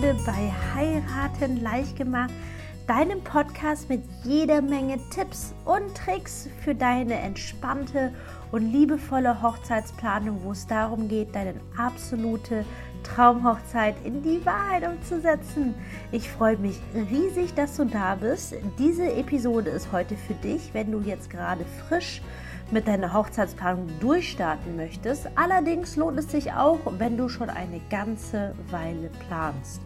Episode bei Heiraten leicht gemacht, deinem Podcast mit jeder Menge Tipps und Tricks für deine entspannte und liebevolle Hochzeitsplanung, wo es darum geht, deine absolute Traumhochzeit in die Wahrheit umzusetzen. Ich freue mich riesig, dass du da bist. Diese Episode ist heute für dich, wenn du jetzt gerade frisch mit deiner Hochzeitsplanung durchstarten möchtest. Allerdings lohnt es sich auch, wenn du schon eine ganze Weile planst.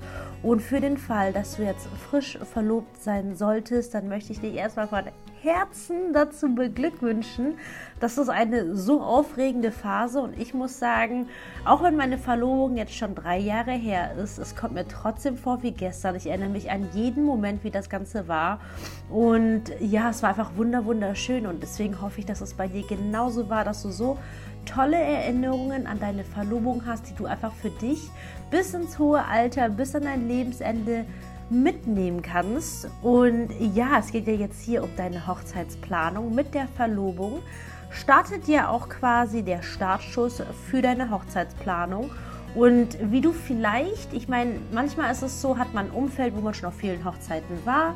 Und für den Fall, dass du jetzt frisch verlobt sein solltest, dann möchte ich dich erstmal von Herzen dazu beglückwünschen. Das ist eine so aufregende Phase und ich muss sagen, auch wenn meine Verlobung jetzt schon drei Jahre her ist, es kommt mir trotzdem vor wie gestern. Ich erinnere mich an jeden Moment, wie das Ganze war. Und ja, es war einfach wunderschön und deswegen hoffe ich, dass es bei dir genauso war, dass du so tolle Erinnerungen an deine Verlobung hast, die du einfach für dich bis ins hohe Alter, bis an dein Lebensende mitnehmen kannst. Und ja, es geht ja jetzt hier um deine Hochzeitsplanung mit der Verlobung. Startet ja auch quasi der Startschuss für deine Hochzeitsplanung. Und wie du vielleicht, ich meine, manchmal ist es so, hat man ein Umfeld, wo man schon auf vielen Hochzeiten war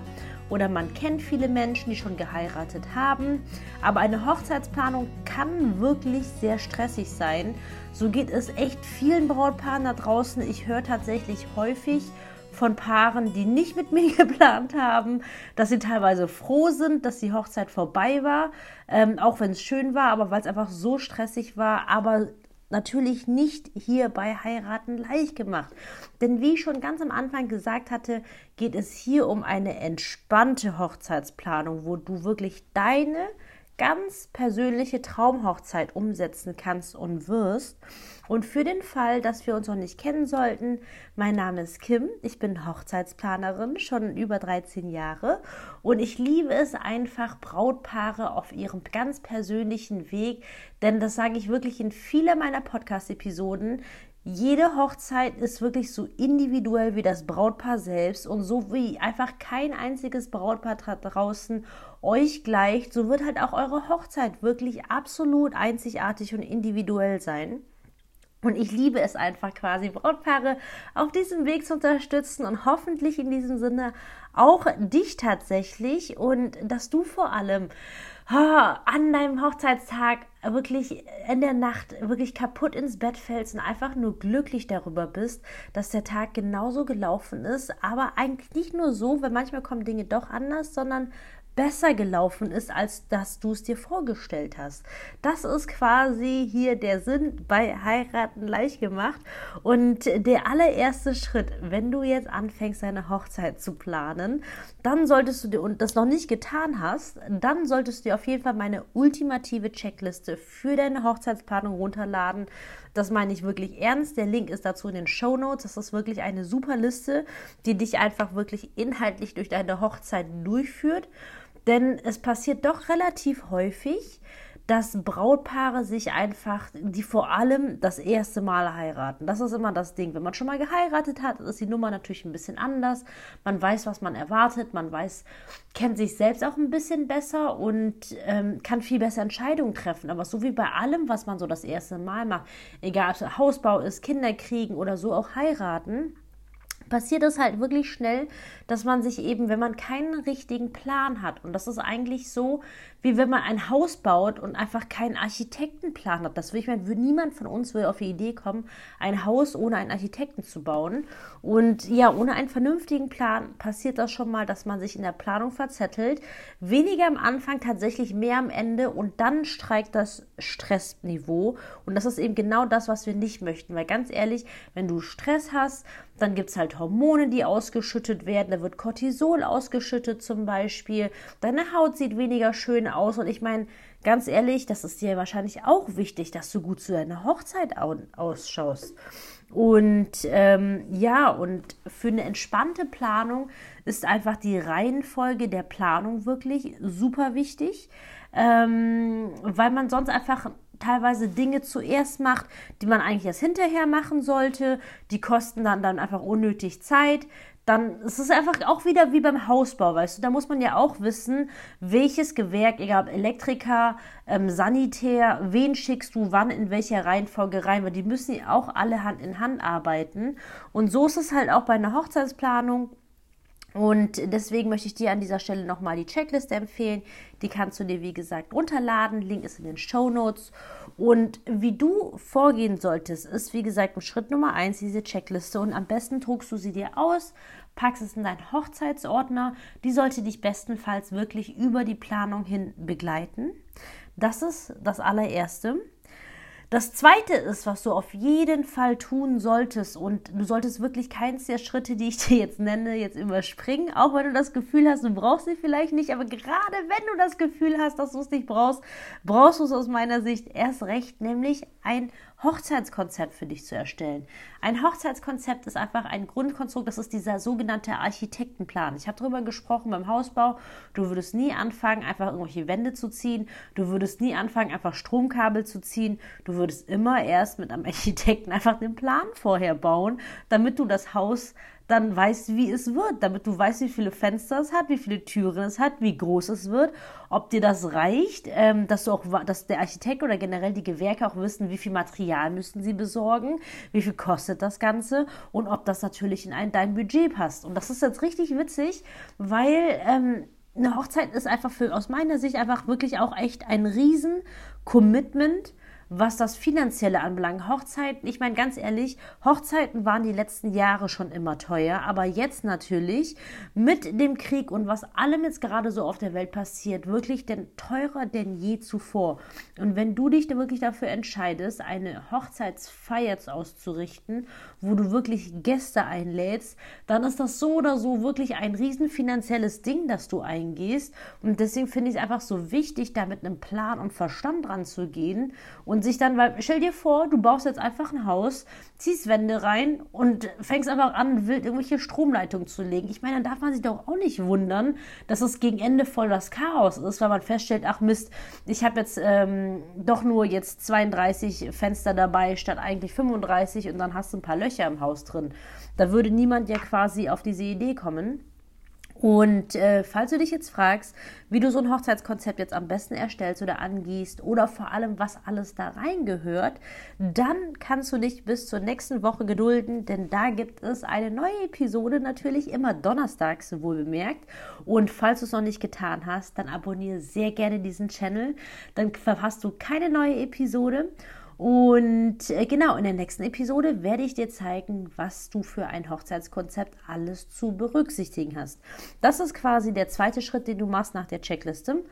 oder man kennt viele Menschen, die schon geheiratet haben. Aber eine Hochzeitsplanung kann wirklich sehr stressig sein. So geht es echt vielen Brautpaaren da draußen. Ich höre tatsächlich häufig von Paaren, die nicht mit mir geplant haben, dass sie teilweise froh sind, dass die Hochzeit vorbei war, ähm, auch wenn es schön war, aber weil es einfach so stressig war, aber natürlich nicht hier bei Heiraten leicht gemacht. Denn wie ich schon ganz am Anfang gesagt hatte, geht es hier um eine entspannte Hochzeitsplanung, wo du wirklich deine ganz persönliche Traumhochzeit umsetzen kannst und wirst. Und für den Fall, dass wir uns noch nicht kennen sollten, mein Name ist Kim, ich bin Hochzeitsplanerin, schon über 13 Jahre und ich liebe es einfach, Brautpaare auf ihrem ganz persönlichen Weg, denn das sage ich wirklich in vielen meiner Podcast-Episoden, jede Hochzeit ist wirklich so individuell wie das Brautpaar selbst und so wie einfach kein einziges Brautpaar draußen euch gleicht, so wird halt auch eure Hochzeit wirklich absolut einzigartig und individuell sein. Und ich liebe es einfach quasi, Brautpaare auf diesem Weg zu unterstützen und hoffentlich in diesem Sinne auch dich tatsächlich und dass du vor allem an deinem Hochzeitstag wirklich in der Nacht wirklich kaputt ins Bett fällst und einfach nur glücklich darüber bist, dass der Tag genauso gelaufen ist, aber eigentlich nicht nur so, weil manchmal kommen Dinge doch anders, sondern besser gelaufen ist, als dass du es dir vorgestellt hast. Das ist quasi hier der Sinn bei Heiraten leicht gemacht. Und der allererste Schritt, wenn du jetzt anfängst, deine Hochzeit zu planen, dann solltest du dir, und das noch nicht getan hast, dann solltest du dir auf jeden Fall meine ultimative Checkliste für deine Hochzeitsplanung runterladen. Das meine ich wirklich ernst. Der Link ist dazu in den Show Notes. Das ist wirklich eine super Liste, die dich einfach wirklich inhaltlich durch deine Hochzeit durchführt. Denn es passiert doch relativ häufig, dass Brautpaare sich einfach, die vor allem das erste Mal heiraten. Das ist immer das Ding. Wenn man schon mal geheiratet hat, ist die Nummer natürlich ein bisschen anders. Man weiß, was man erwartet. Man weiß, kennt sich selbst auch ein bisschen besser und ähm, kann viel besser Entscheidungen treffen. Aber so wie bei allem, was man so das erste Mal macht, egal ob es Hausbau ist, Kinder kriegen oder so auch heiraten, passiert es halt wirklich schnell, dass man sich eben, wenn man keinen richtigen Plan hat, und das ist eigentlich so, wie wenn man ein Haus baut und einfach keinen Architektenplan hat. Das will ich meine, niemand von uns will auf die Idee kommen, ein Haus ohne einen Architekten zu bauen. Und ja, ohne einen vernünftigen Plan passiert das schon mal, dass man sich in der Planung verzettelt. Weniger am Anfang, tatsächlich mehr am Ende und dann streikt das Stressniveau. Und das ist eben genau das, was wir nicht möchten. Weil ganz ehrlich, wenn du Stress hast, dann gibt es halt Hormone, die ausgeschüttet werden. Da wird Cortisol ausgeschüttet zum Beispiel. Deine Haut sieht weniger schön aus. Und ich meine, ganz ehrlich, das ist dir wahrscheinlich auch wichtig, dass du gut zu deiner Hochzeit ausschaust. Und ähm, ja, und für eine entspannte Planung ist einfach die Reihenfolge der Planung wirklich super wichtig, ähm, weil man sonst einfach teilweise Dinge zuerst macht, die man eigentlich erst hinterher machen sollte. Die kosten dann, dann einfach unnötig Zeit. dann ist es einfach auch wieder wie beim Hausbau, weißt du, da muss man ja auch wissen, welches Gewerk, egal Elektriker, ähm, Sanitär, wen schickst du wann in welcher Reihenfolge rein, weil die müssen ja auch alle Hand in Hand arbeiten. Und so ist es halt auch bei einer Hochzeitsplanung. Und deswegen möchte ich dir an dieser Stelle nochmal die Checkliste empfehlen. Die kannst du dir, wie gesagt, runterladen. Link ist in den Show Notes. Und wie du vorgehen solltest, ist, wie gesagt, Schritt Nummer eins diese Checkliste. Und am besten druckst du sie dir aus, packst es in deinen Hochzeitsordner. Die sollte dich bestenfalls wirklich über die Planung hin begleiten. Das ist das allererste. Das zweite ist, was du auf jeden Fall tun solltest, und du solltest wirklich keins der Schritte, die ich dir jetzt nenne, jetzt überspringen, auch wenn du das Gefühl hast, du brauchst sie vielleicht nicht, aber gerade wenn du das Gefühl hast, dass du es nicht brauchst, brauchst du es aus meiner Sicht erst recht, nämlich ein Hochzeitskonzept für dich zu erstellen. Ein Hochzeitskonzept ist einfach ein Grundkonstrukt, das ist dieser sogenannte Architektenplan. Ich habe darüber gesprochen beim Hausbau. Du würdest nie anfangen, einfach irgendwelche Wände zu ziehen. Du würdest nie anfangen, einfach Stromkabel zu ziehen. Du würdest immer erst mit einem Architekten einfach den Plan vorher bauen, damit du das Haus dann weißt, wie es wird, damit du weißt, wie viele Fenster es hat, wie viele Türen es hat, wie groß es wird, ob dir das reicht, ähm, dass du auch, dass der Architekt oder generell die Gewerke auch wissen, wie viel Material müssen sie besorgen, wie viel kostet das Ganze und ob das natürlich in ein, dein Budget passt. Und das ist jetzt richtig witzig, weil ähm, eine Hochzeit ist einfach für aus meiner Sicht einfach wirklich auch echt ein riesen Commitment was das Finanzielle anbelangt. Hochzeiten, ich meine ganz ehrlich, Hochzeiten waren die letzten Jahre schon immer teuer, aber jetzt natürlich mit dem Krieg und was allem jetzt gerade so auf der Welt passiert, wirklich denn teurer denn je zuvor. Und wenn du dich wirklich dafür entscheidest, eine Hochzeitsfeier auszurichten, wo du wirklich Gäste einlädst, dann ist das so oder so wirklich ein riesen finanzielles Ding, das du eingehst. Und deswegen finde ich es einfach so wichtig, da mit einem Plan und Verstand dran zu gehen und und sich dann, weil stell dir vor, du baust jetzt einfach ein Haus, ziehst Wände rein und fängst einfach an, wild irgendwelche Stromleitungen zu legen. Ich meine, dann darf man sich doch auch nicht wundern, dass es gegen Ende voll das Chaos ist, weil man feststellt, ach Mist, ich habe jetzt ähm, doch nur jetzt 32 Fenster dabei statt eigentlich 35 und dann hast du ein paar Löcher im Haus drin. Da würde niemand ja quasi auf diese Idee kommen. Und äh, falls du dich jetzt fragst, wie du so ein Hochzeitskonzept jetzt am besten erstellst oder angehst oder vor allem, was alles da reingehört, dann kannst du dich bis zur nächsten Woche gedulden, denn da gibt es eine neue Episode, natürlich immer donnerstags wohl bemerkt. Und falls du es noch nicht getan hast, dann abonniere sehr gerne diesen Channel, dann verpasst du keine neue Episode. Und äh, genau, in der nächsten Episode werde ich dir zeigen, was du für ein Hochzeitskonzept alles zu berücksichtigen hast. Das ist quasi der zweite Schritt, den du machst nach der Checkliste.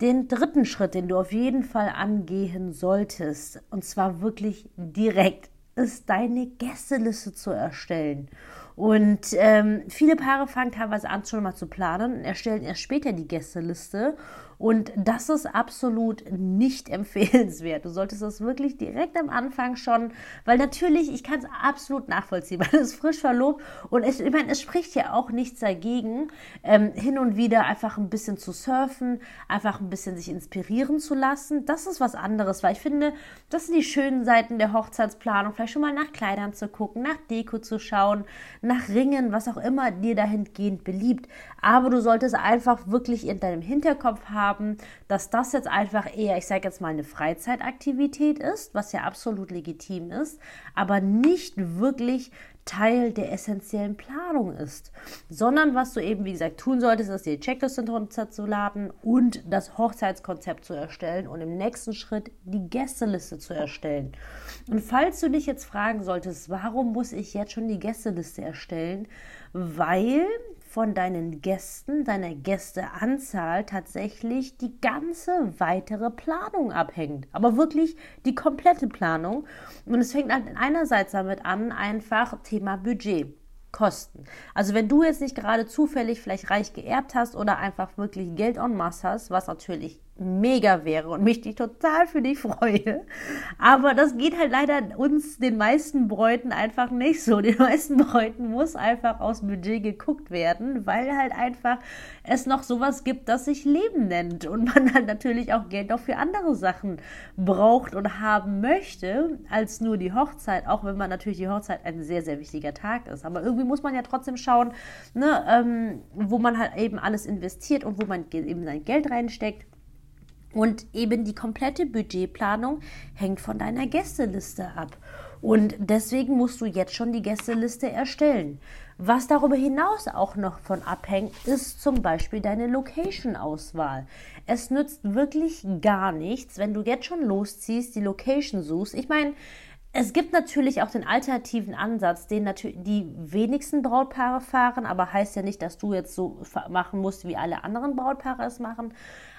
Den dritten Schritt, den du auf jeden Fall angehen solltest, und zwar wirklich direkt, ist deine Gästeliste zu erstellen. Und ähm, viele Paare fangen teilweise an, schon mal zu planen und erstellen erst später die Gästeliste und das ist absolut nicht empfehlenswert. Du solltest das wirklich direkt am Anfang schon, weil natürlich, ich kann es absolut nachvollziehen, weil es frisch verlobt und es, ich meine, es spricht ja auch nichts dagegen, ähm, hin und wieder einfach ein bisschen zu surfen, einfach ein bisschen sich inspirieren zu lassen. Das ist was anderes, weil ich finde, das sind die schönen Seiten der Hochzeitsplanung. Vielleicht schon mal nach Kleidern zu gucken, nach Deko zu schauen, nach Ringen, was auch immer dir dahingehend beliebt. Aber du solltest einfach wirklich in deinem Hinterkopf haben, dass das jetzt einfach eher, ich sage jetzt mal, eine Freizeitaktivität ist, was ja absolut legitim ist, aber nicht wirklich Teil der essentiellen Planung ist, sondern was du eben, wie gesagt, tun solltest, ist die Checkliste runterzuladen und das Hochzeitskonzept zu erstellen und im nächsten Schritt die Gästeliste zu erstellen. Und falls du dich jetzt fragen solltest, warum muss ich jetzt schon die Gästeliste erstellen? Weil von deinen Gästen, deiner Gästeanzahl tatsächlich die ganze weitere Planung abhängt. Aber wirklich die komplette Planung. Und es fängt halt einerseits damit an, einfach Thema Budget. Kosten. Also wenn du jetzt nicht gerade zufällig vielleicht reich geerbt hast oder einfach wirklich Geld en masse hast, was natürlich mega wäre und mich die total für dich freue. Aber das geht halt leider uns, den meisten Bräuten, einfach nicht so. Den meisten Bräuten muss einfach aus Budget geguckt werden, weil halt einfach es noch sowas gibt, das sich Leben nennt und man halt natürlich auch Geld auch für andere Sachen braucht und haben möchte, als nur die Hochzeit, auch wenn man natürlich die Hochzeit ein sehr, sehr wichtiger Tag ist. Aber irgendwie muss man ja trotzdem schauen, ne, ähm, wo man halt eben alles investiert und wo man eben sein Geld reinsteckt. Und eben die komplette Budgetplanung hängt von deiner Gästeliste ab. Und deswegen musst du jetzt schon die Gästeliste erstellen. Was darüber hinaus auch noch von abhängt, ist zum Beispiel deine Location-Auswahl. Es nützt wirklich gar nichts, wenn du jetzt schon losziehst, die Location suchst. Ich meine, es gibt natürlich auch den alternativen Ansatz, den natürlich die wenigsten Brautpaare fahren, aber heißt ja nicht, dass du jetzt so machen musst, wie alle anderen Brautpaare es machen.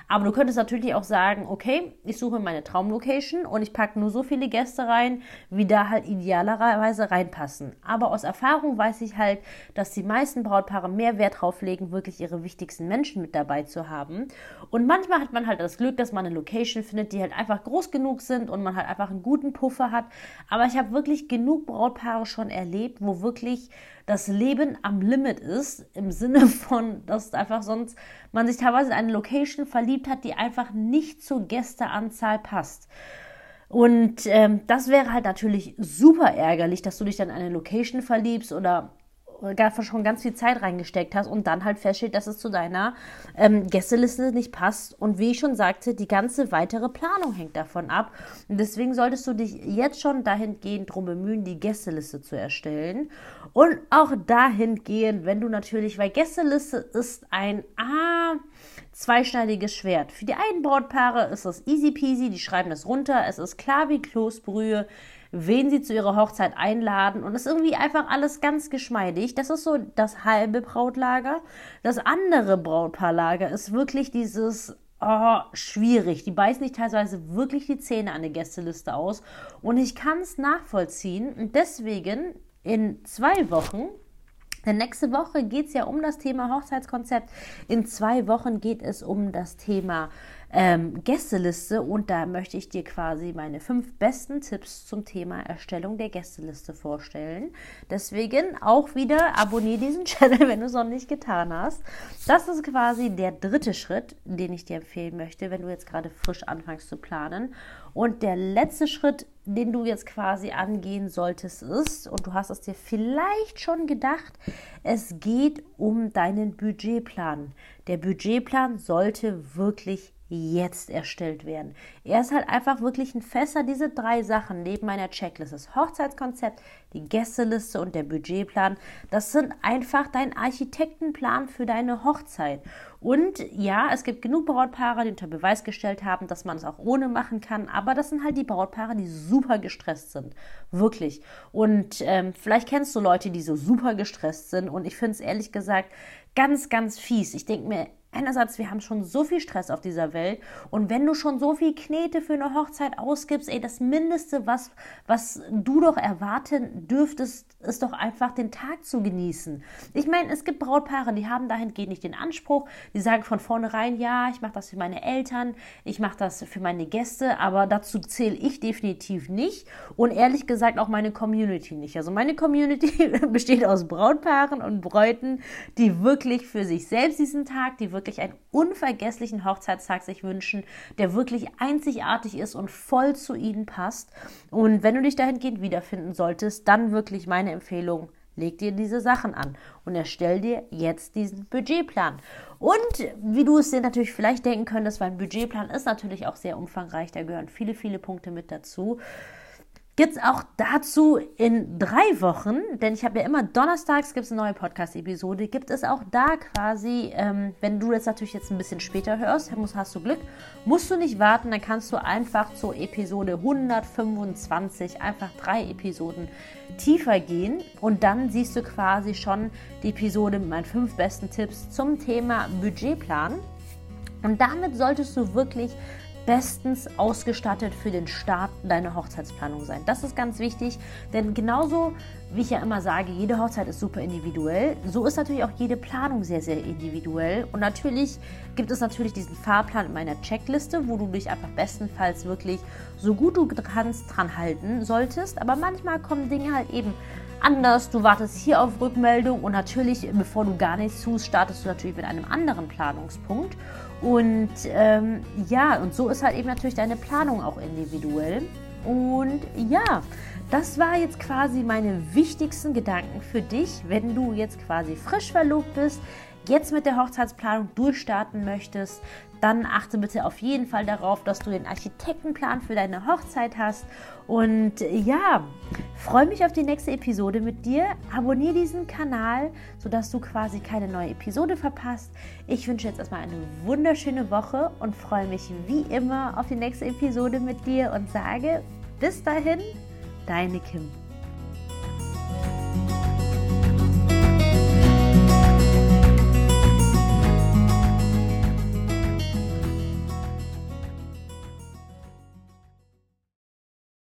Aber du könntest natürlich auch sagen, okay, ich suche meine Traumlocation und ich packe nur so viele Gäste rein, wie da halt idealerweise reinpassen. Aber aus Erfahrung weiß ich halt, dass die meisten Brautpaare mehr Wert drauf legen, wirklich ihre wichtigsten Menschen mit dabei zu haben. Und manchmal hat man halt das Glück, dass man eine Location findet, die halt einfach groß genug sind und man halt einfach einen guten Puffer hat. Aber ich habe wirklich genug Brautpaare schon erlebt, wo wirklich das Leben am Limit ist, im Sinne von, dass einfach sonst man sich teilweise in eine Location verliebt hat, die einfach nicht zur Gästeanzahl passt. Und ähm, das wäre halt natürlich super ärgerlich, dass du dich dann in eine Location verliebst oder schon ganz viel Zeit reingesteckt hast und dann halt feststellt, dass es zu deiner ähm, Gästeliste nicht passt. Und wie ich schon sagte, die ganze weitere Planung hängt davon ab. Und deswegen solltest du dich jetzt schon dahingehend darum bemühen, die Gästeliste zu erstellen. Und auch dahingehend, wenn du natürlich, weil Gästeliste ist ein ah, zweischneidiges Schwert. Für die einen Brautpaare ist es easy peasy, die schreiben das runter, es ist klar wie Kloßbrühe wen sie zu ihrer Hochzeit einladen. Und das ist irgendwie einfach alles ganz geschmeidig. Das ist so das halbe Brautlager. Das andere Brautpaarlager ist wirklich dieses oh, schwierig. Die beißen sich teilweise wirklich die Zähne an der Gästeliste aus. Und ich kann es nachvollziehen. Und deswegen in zwei Wochen denn nächste Woche geht es ja um das Thema Hochzeitskonzept. In zwei Wochen geht es um das Thema ähm, Gästeliste und da möchte ich dir quasi meine fünf besten Tipps zum Thema Erstellung der Gästeliste vorstellen. Deswegen auch wieder abonniere diesen Channel, wenn du es noch nicht getan hast. Das ist quasi der dritte Schritt, den ich dir empfehlen möchte, wenn du jetzt gerade frisch anfängst zu planen. Und der letzte Schritt, den du jetzt quasi angehen solltest, ist, und du hast es dir vielleicht schon gedacht, es geht um deinen Budgetplan. Der Budgetplan sollte wirklich jetzt erstellt werden. Er ist halt einfach wirklich ein Fässer, diese drei Sachen neben meiner Checkliste, das Hochzeitskonzept, die Gästeliste und der Budgetplan, das sind einfach dein Architektenplan für deine Hochzeit. Und ja, es gibt genug Brautpaare, die unter Beweis gestellt haben, dass man es auch ohne machen kann, aber das sind halt die Brautpaare, die super gestresst sind. Wirklich. Und ähm, vielleicht kennst du Leute, die so super gestresst sind und ich finde es ehrlich gesagt ganz, ganz fies. Ich denke mir, Einerseits, wir haben schon so viel Stress auf dieser Welt und wenn du schon so viel Knete für eine Hochzeit ausgibst, ey, das Mindeste, was, was du doch erwarten dürftest, ist doch einfach den Tag zu genießen. Ich meine, es gibt Brautpaare, die haben dahingehend nicht den Anspruch, die sagen von vornherein, ja, ich mache das für meine Eltern, ich mache das für meine Gäste, aber dazu zähle ich definitiv nicht und ehrlich gesagt auch meine Community nicht. Also meine Community besteht aus Brautpaaren und Bräuten, die wirklich für sich selbst diesen Tag, die wirklich wirklich einen unvergesslichen Hochzeitstag sich wünschen, der wirklich einzigartig ist und voll zu ihnen passt. Und wenn du dich dahingehend wiederfinden solltest, dann wirklich meine Empfehlung, leg dir diese Sachen an und erstell dir jetzt diesen Budgetplan. Und wie du es dir natürlich vielleicht denken könntest, weil ein Budgetplan ist natürlich auch sehr umfangreich, da gehören viele, viele Punkte mit dazu gibt es auch dazu in drei Wochen, denn ich habe ja immer donnerstags gibt es eine neue Podcast-Episode, gibt es auch da quasi, ähm, wenn du jetzt natürlich jetzt ein bisschen später hörst, hast du Glück, musst du nicht warten, dann kannst du einfach zur Episode 125 einfach drei Episoden tiefer gehen und dann siehst du quasi schon die Episode mit meinen fünf besten Tipps zum Thema Budgetplan. Und damit solltest du wirklich bestens ausgestattet für den Start deiner Hochzeitsplanung sein. Das ist ganz wichtig, denn genauso wie ich ja immer sage, jede Hochzeit ist super individuell, so ist natürlich auch jede Planung sehr, sehr individuell. Und natürlich gibt es natürlich diesen Fahrplan in meiner Checkliste, wo du dich einfach bestenfalls wirklich so gut du kannst dran halten solltest. Aber manchmal kommen Dinge halt eben anders. Du wartest hier auf Rückmeldung und natürlich, bevor du gar nichts tust, startest du natürlich mit einem anderen Planungspunkt. Und ähm, ja, und so ist halt eben natürlich deine Planung auch individuell. Und ja, das war jetzt quasi meine wichtigsten Gedanken für dich, wenn du jetzt quasi frisch verlobt bist, jetzt mit der Hochzeitsplanung durchstarten möchtest, dann achte bitte auf jeden Fall darauf, dass du den Architektenplan für deine Hochzeit hast. Und ja, freue mich auf die nächste Episode mit dir. Abonniere diesen Kanal, sodass du quasi keine neue Episode verpasst. Ich wünsche jetzt erstmal eine wunderschöne Woche und freue mich wie immer auf die nächste Episode mit dir und sage bis dahin, deine Kim.